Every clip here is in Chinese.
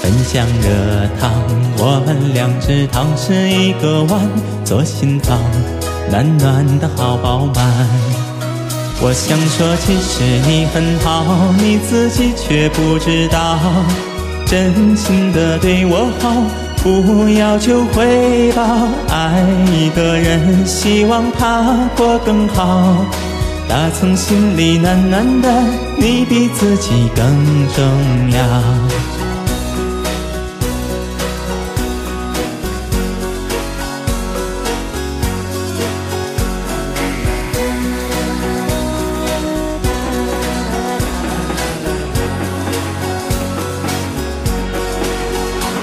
分享热汤，我们两只汤匙一个碗，做心房，暖暖的好饱满。我想说，其实你很好，你自己却不知道，真心的对我好，不要求回报。爱一个人，希望他过更好，打从心里暖暖的，你比自己更重要。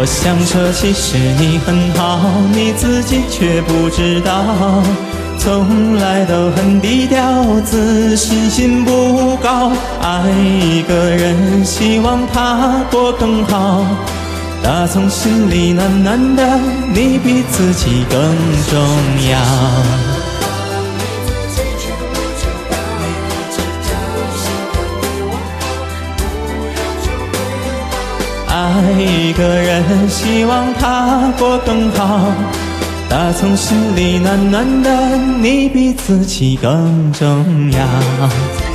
我想说，其实你很好，你自己却不知道，从来都很低调，自信心不高。爱一个人，希望他过更好，打从心里暖暖的，你比自己更重要。一个人，希望他过更好，打从心里暖暖的，你比自己更重要。